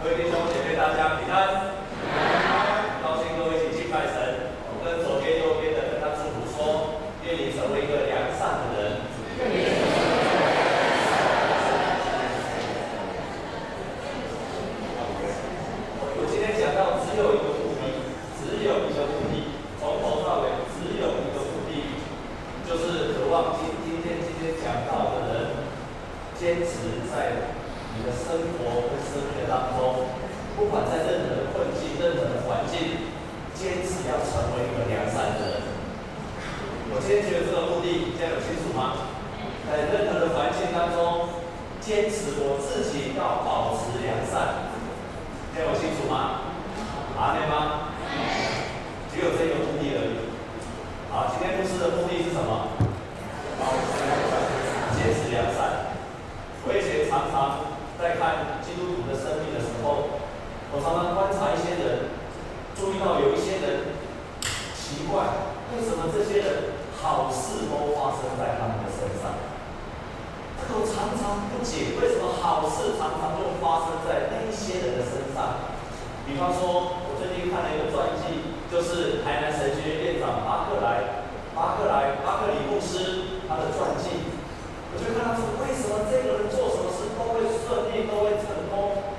各位弟兄姐妹，大家平安。高兴各位一起敬拜神。我跟左边、右边的跟他祝福说：愿你成为一个良善的人。我今天讲到只有一个目的，只有一个目的，从头到尾只有一个目的，就是渴望今今天今天讲到的人坚持在。你的生活跟生命的当中，不管在任何的困境、任何的环境，坚持要成为一个良善的人。我今天觉得这个目的，大家有清楚吗？在任何的环境当中，坚持我自己要保持良善，大家有清楚吗？阿们吗？只有这个目的而已。好，今天牧师的目的是什么？保持良善，坚持良善。我以前常常。在看基督徒的生命的时候，常常观察一些人，注意到有一些人奇怪，为什么这些人好事都发生在他们的身上？这个我常常不解，为什么好事常常就发生在那一些人的身上？比方说，我最近看了一个传记，就是台南神学院院长巴克莱、巴克莱、巴克里牧师他的传记。我就看他说，为什么这个人做什么事都会顺利，都会成功，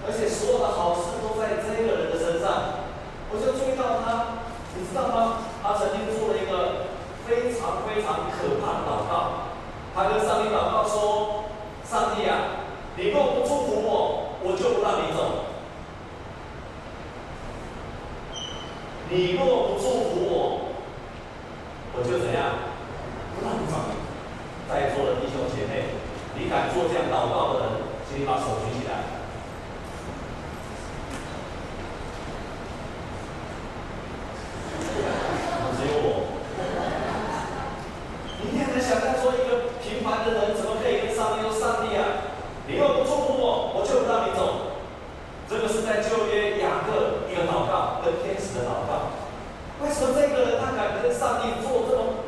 而且所有的好事都在这个人的身上。我就注意到他，你知道吗？他曾经做了一个非常非常可怕的祷告。他跟上帝祷告说：“上帝啊，你若不祝福我，我就不让你走。你若不祝福我，我就怎样？不让你走。”在座的弟兄姐妹，你敢做这样祷告的人，请你把手举起来。只有我。你很难想象说，一个平凡的人怎么可以跟上帝说：“上帝啊，你若不祝福我，我就不让你走。”这个是在旧约雅各一个祷告，跟天使的祷告。为什么这个人他敢跟上帝做这种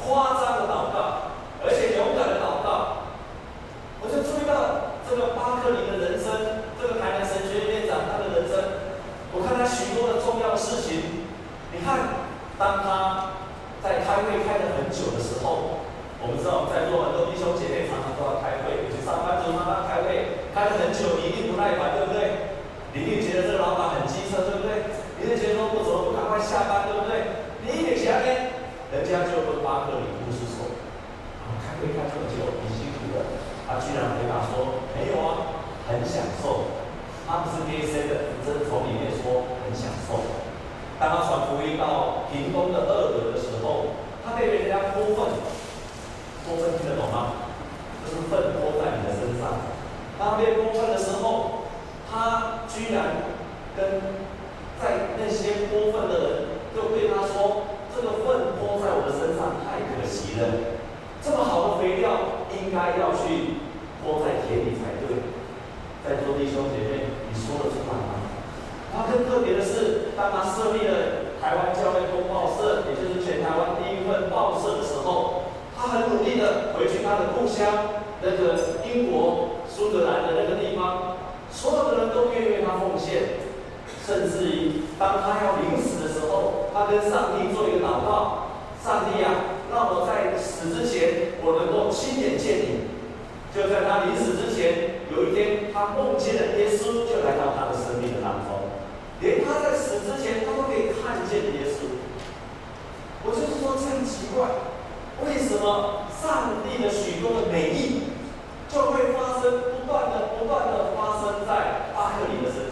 夸张的祷告？而且勇敢的祷告，我就注意到这个巴克里的人生，这个台南神学院院长他的人生，我看他许多的重要的事情。你看，当他在开会开了很久的时候，我们知道在座很多弟兄姐妹常常都要开会，有些上班族常常开会，开了很久，你一定不耐烦，对不对？你一定觉得这个老板很机车，对不对？你一定觉得说不怎么不赶快下班，对不对？你一点起来呢，人家就问巴克里牧师说。开会开这么久，你辛苦了。他居然回答说：“没有啊，很享受。”他不是 gay 的，真的从里面说很享受。当他传福音到屏东的二德的时候，他被人家泼粪，泼粪听得懂吗？就是粪泼在你的身上。当他被泼粪的时候，他居然跟在那些泼粪的人就对他说：“这个粪泼在我的身上，太可惜了。”这么好的肥料，应该要去播在田里才对。在座弟兄姐妹，你说得出来吗？他更特别的是，当他设立了台湾教会公报社，也就是全台湾第一份报社的时候，他很努力的回去他的故乡，那个英国苏格兰的那个地方，所有的人都愿意为他奉献，甚至于当他要临死的时候，他跟上帝做一个祷告。上帝啊，让我在死之前，我能够亲眼见你。就在他临死之前，有一天，他梦见了耶稣，就来到他的生命的当中。连他在死之前，他都可以看见耶稣。我就是说，真奇怪，为什么上帝的许多的美意，就会发生，不断的、不断的发生在巴克里的身上？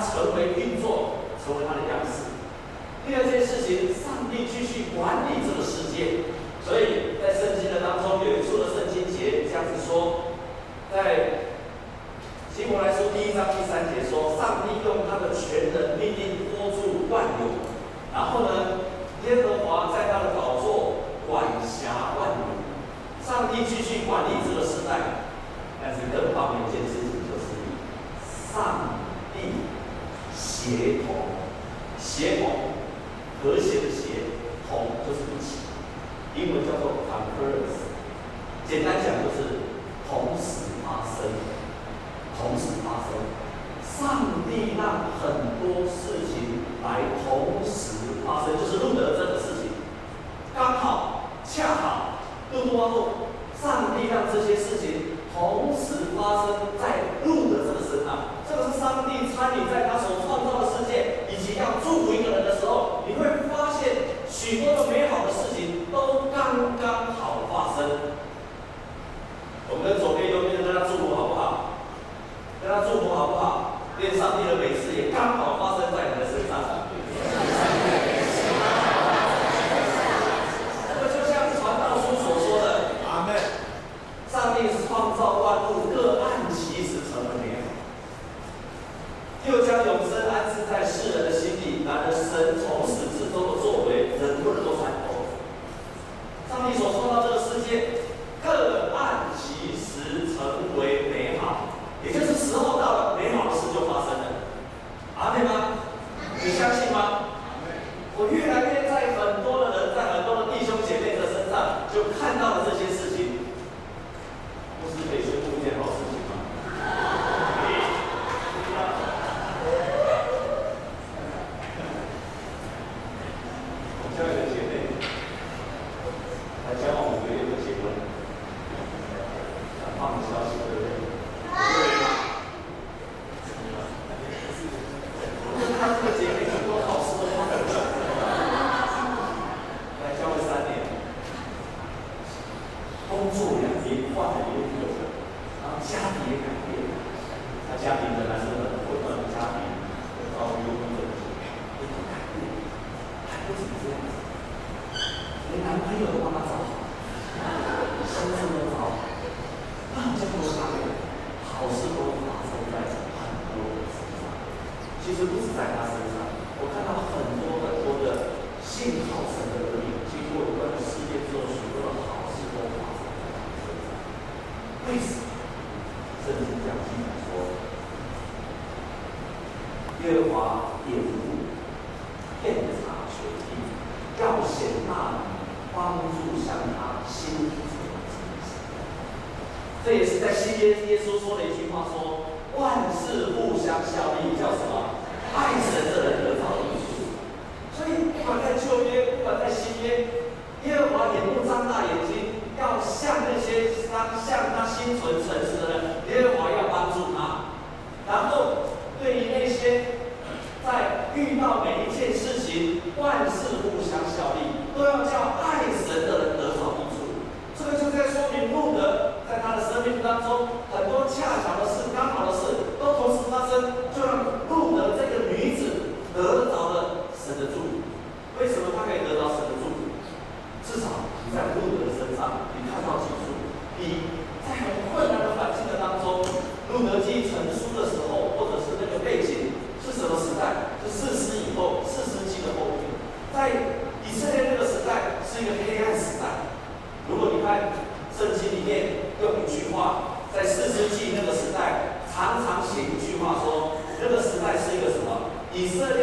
成为运作，成为他的样式。第二件事情，上帝继续管理这个世界。所以在圣经的当中，有一处的圣经节，这样子说。在新红来书第一章第三节说，上帝用他的全能命令。血说了一句话说，万事互相效力，叫什么？爱神的人得到益。所以不管在旧约，不管在新约，耶和华也不张大眼睛，要向那些他向他心存诚实的人，耶和华要帮助他。然后对于那些在遇到每一件事情，万事互相效力，都要叫。很多恰巧的事、刚好的事都同时发生，就让路德这个女子得着了神的祝福。为什么她可以得到神的祝福？至少在路德身上，你看到几处？一，在很困难的环境的当中，路德记成书的时候，或者是那个背景是什么时代？是四十以后，四十纪的后面，在以色列那个时代是一个黑暗时代。如果你看圣经里面有一句话。在四世纪那个时代，常常写一句话说，那个时代是一个什么以色列。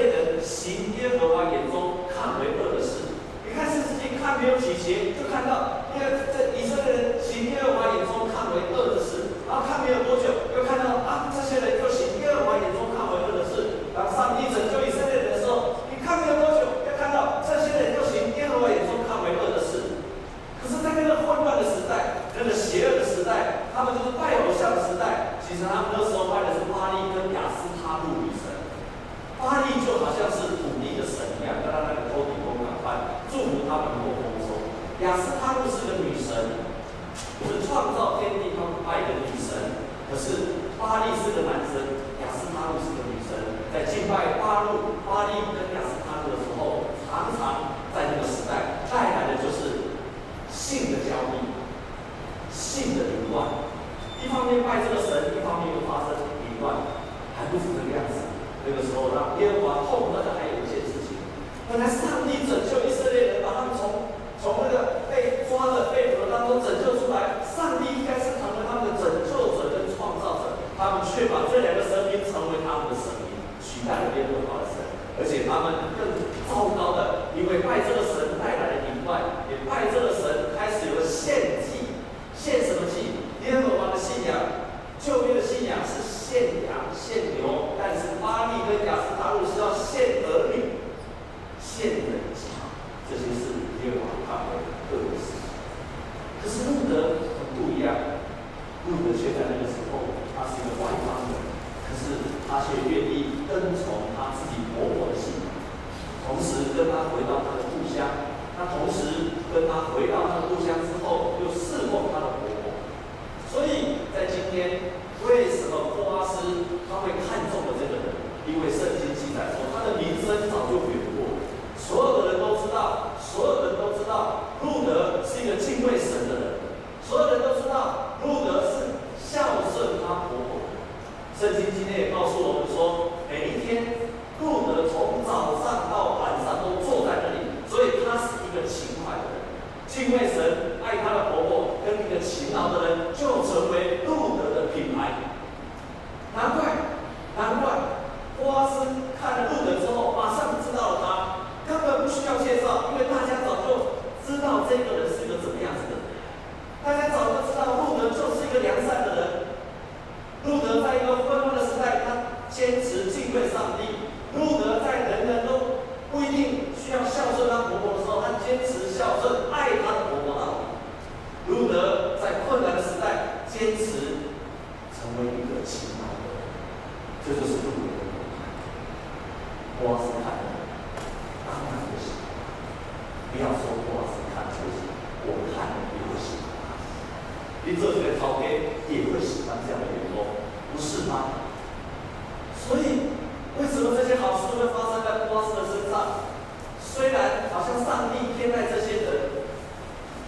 上帝偏爱这些人，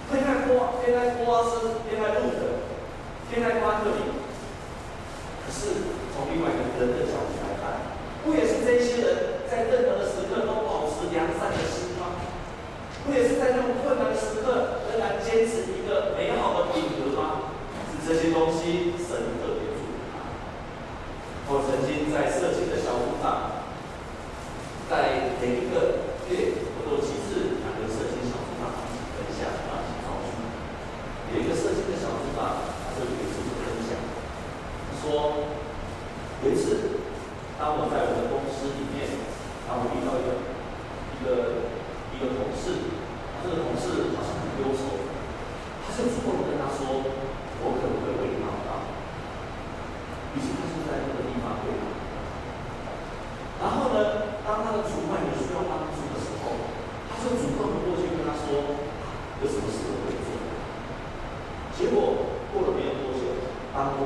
偏爱瓜，偏爱瓜斯，偏爱路德，偏爱巴特利。可是从另外一个人的角度来看，不也是这些人在任何的时刻都保持良善的心吗？不也是在那种困难的时刻仍然坚持一个美好的品格吗？是这些东西神。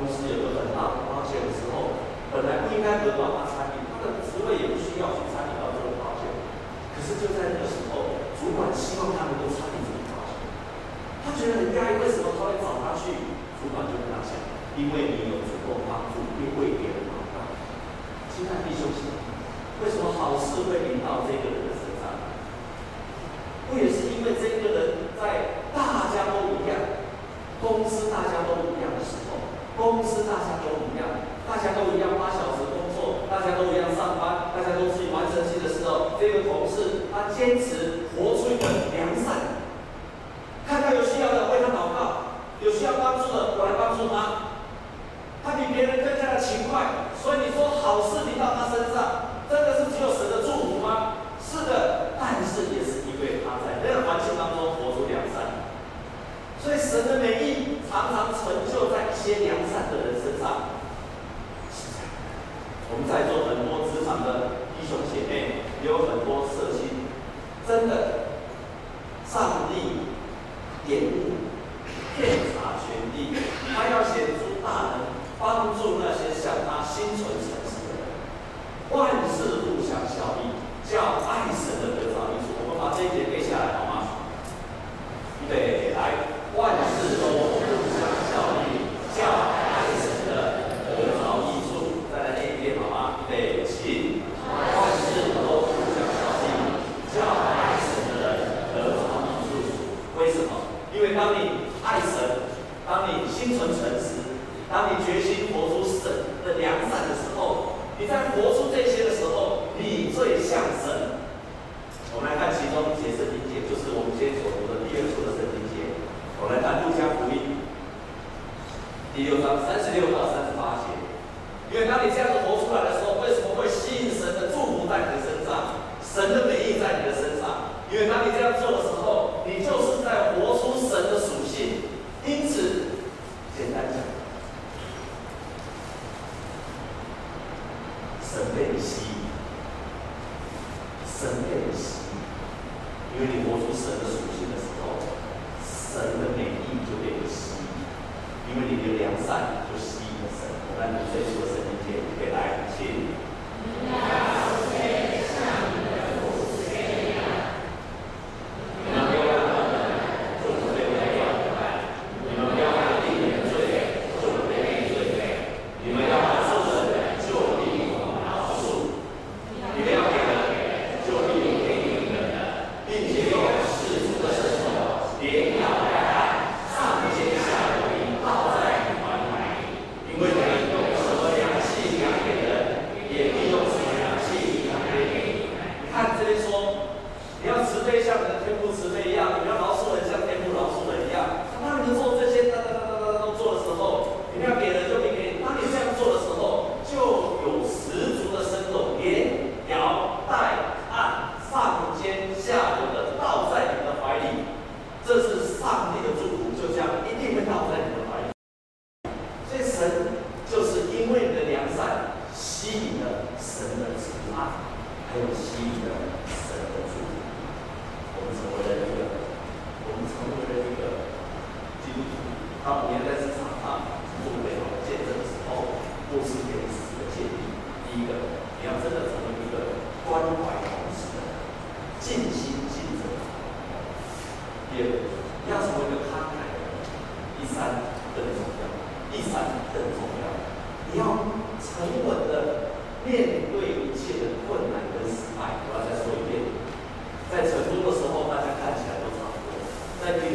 公司有个很大的发现的时候，本来不应该得到他参与，他的职位也不需要去参与到这个发现。可是就在那个时候，主管希望他能够参与这个发现，他觉得很讶异，为什么他会找他去？主管就跟他讲。因为你有足够帮助，并为别人祷告。亲爱的弟兄姐妹，为什么好事会临到这个人的身上？不也是因为这个人在大家都一样，公司大家都，公司大家都一样，大家都一样八小时工作，大家都一样上班，大家都是完成期的时候，这个同事他坚持活出一个良善，看到有需要的为他祷告，有需要帮助的我来帮助他。他比别人更加的勤快，所以你说好事临到他身上，真的是只有神的祝福吗？是的，但是也是因为他在那个环境当中活出良善，所以神的美意常常成就在一些良善的人身上。是的，我们在座很多职场的弟兄姐妹，也有很多社青，真的，上帝点悟，遍察全地，他要显出大能。帮助那些向他心存诚实的人，万事互相效力，叫爱神的得着益处。我们把这一节背下来好吗？预备来，万事都互相效力，叫爱神的得着益处。再来念一遍好吗？预备起，万事都互相效力，叫爱神的人得着益处。为什么？因为当你爱神，当你心存诚实。当你决心活出神的良善的时候，你在活出这些的时候，你最像神。我们来看其中一节圣经节，就是我们今天所读的第二处的圣经节。我们来看路加福音第六章三十六到三十八节。因为当你这样子活出来的时候，为什么会吸引神的祝福在你的身上？神的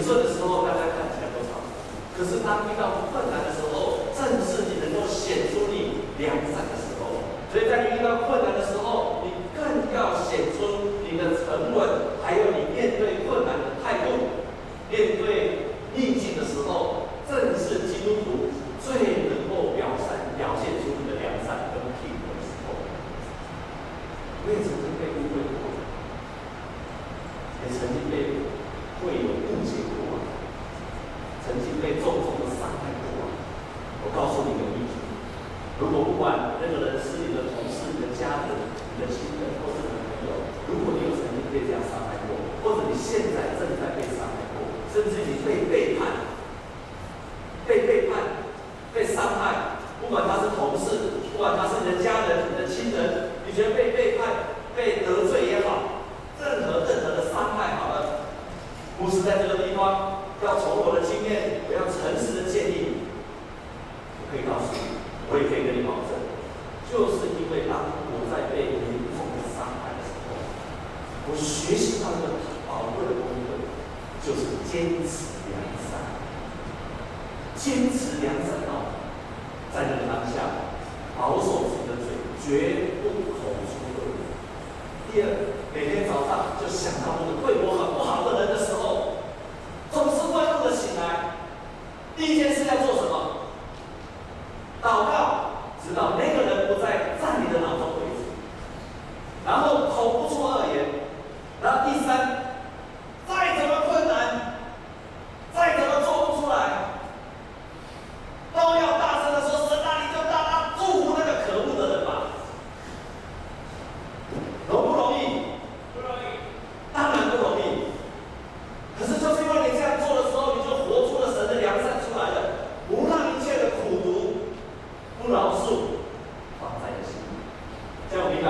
这的时候，大家看起来都好，可是当遇到困难的时候，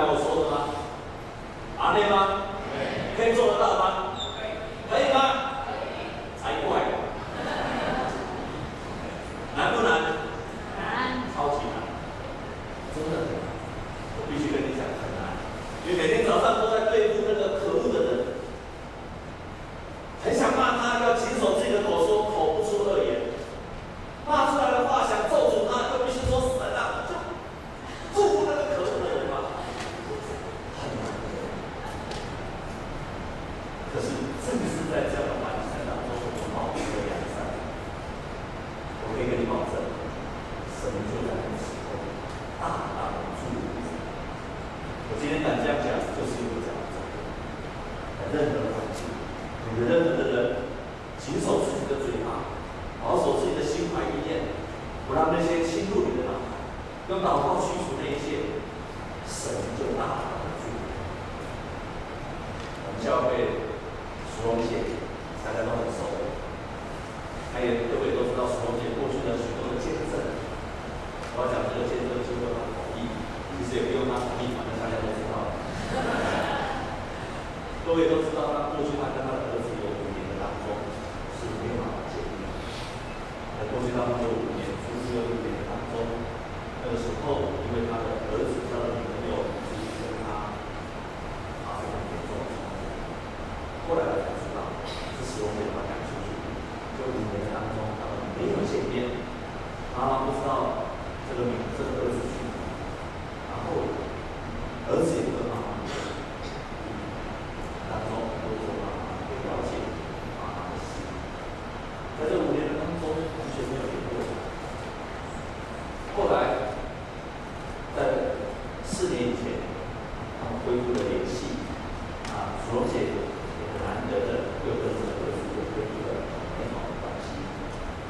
我说的吗？ok 吗？可以做得到吗？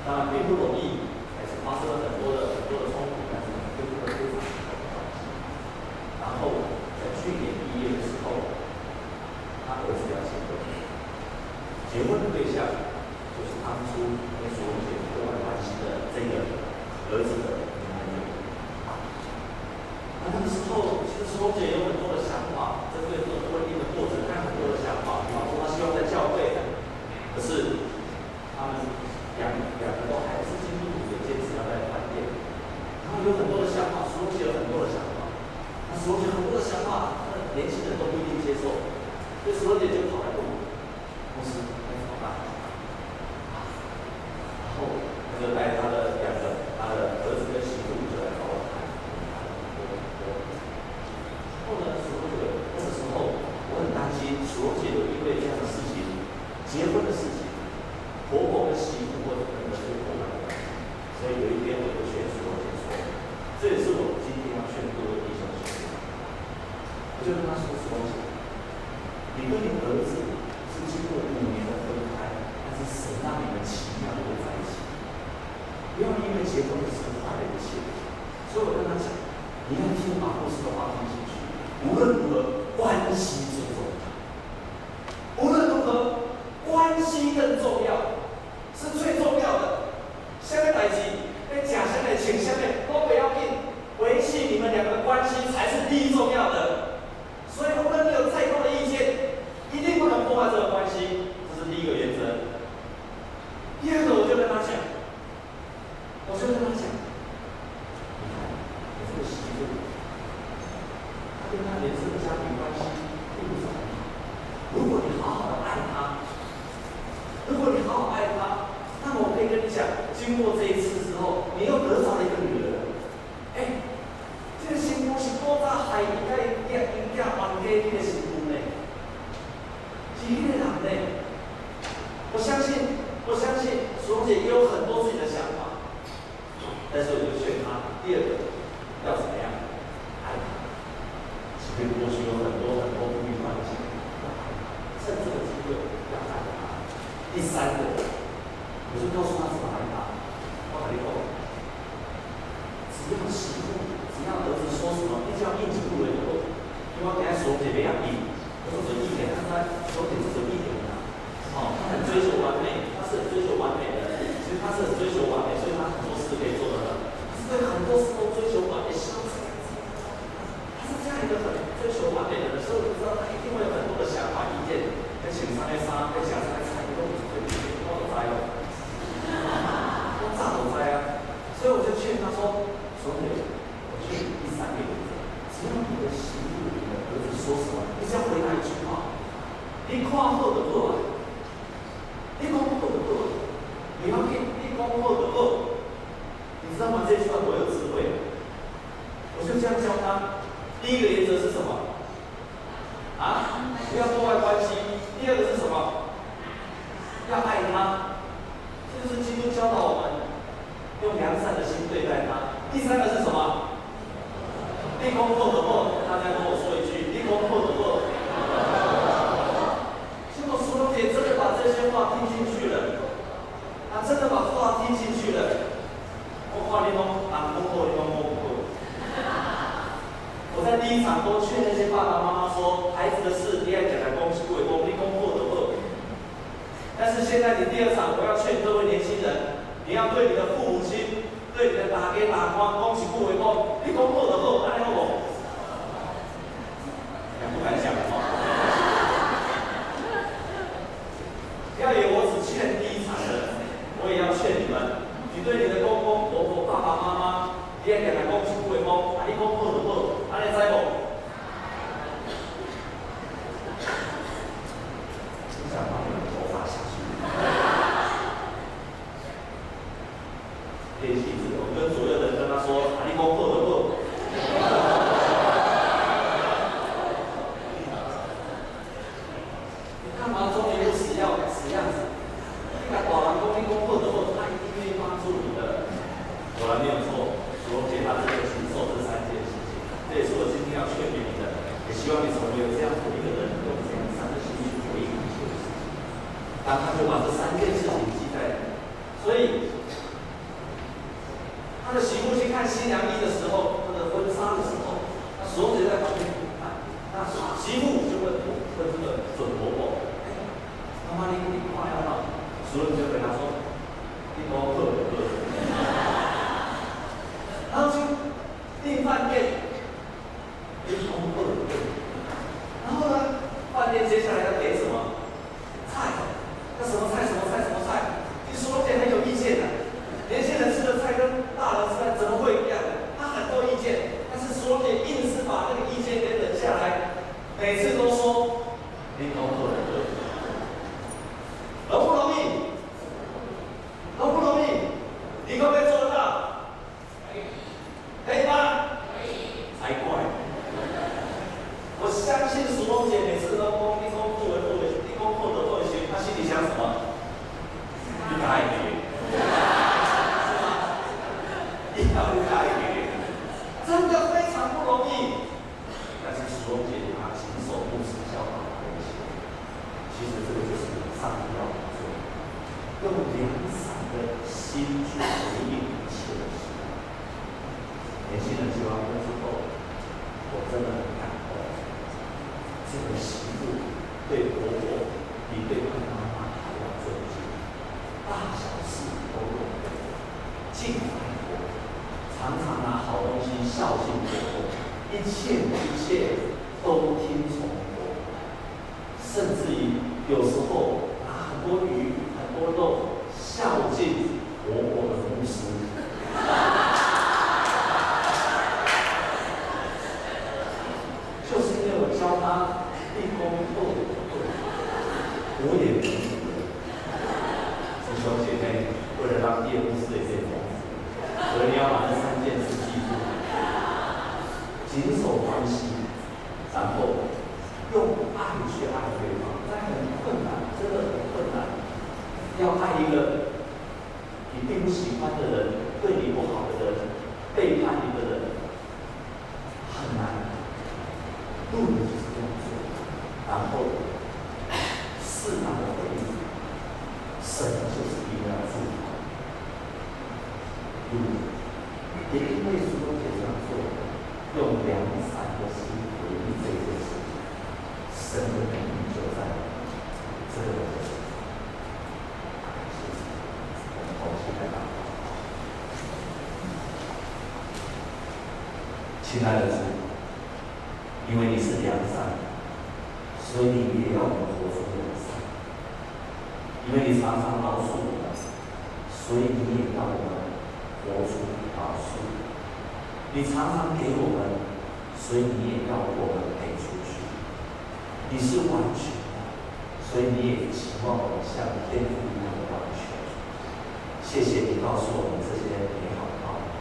啊维不容易所以有一天我就劝所有说，这也是我今天要劝各位弟兄姐，我就跟他说说，你跟你儿子是经过五年的分开，但是神让你们奇妙的在一起，不要因为结婚的事坏了一切。所以我跟他讲，你要听马博士的话进去，无论如何关系最重要，无论如何关系更重要。Even 你夸以跨后的谢谢你们，你对你的公公、婆婆、爸爸妈妈，你也给老公送贵公，把你公公、婆婆把你再公。tìm phản kịch 媳妇对婆婆比对妈妈还要尊敬，大小事都懂得，敬爱婆婆，常常拿好东西孝敬婆婆，一切一切都听从婆婆，甚至于有时候拿很多鱼、很多肉孝敬婆婆的同时，就是因为我教他立功后，我也不记得。弟兄姐妹，为了让业务事业成功，所以你要把这三件事记住：谨守关系，然后用爱去爱对方。在很困难，真的很困难，要爱一个你并不喜欢的人，对你不好的人，背叛你的人，很难。路的就是这样做，然后适当的回应，神就是一个祝福。路也因为所有这样做，用良善的心回应这件事情，神的能力就在这个人身上。我们同心来祷告，亲爱的主。因为你是良善，所以你也要我们活出良善。因为你常常饶恕我们，所以你也要我们活出饶恕。你常常给我们，所以你也要我们给出去。你是完全的，所以你也期望我们像天父一样的完全。谢谢你告诉我们这些美好的道理，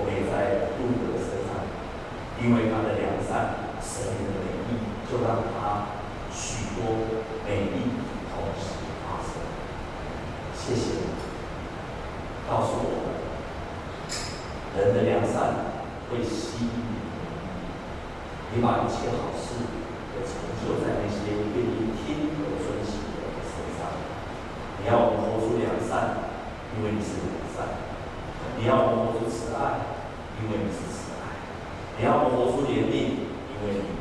我们也在路德身上，因为他的良善。神的美意，就让他许多美丽人的良善会吸引你，你把一切好事都成就在那些愿意听和分讲的人身上。你要我们活出良善，因为你是良善；你要我们活出慈爱，因为你是慈爱；你要我们活出怜悯，因为你。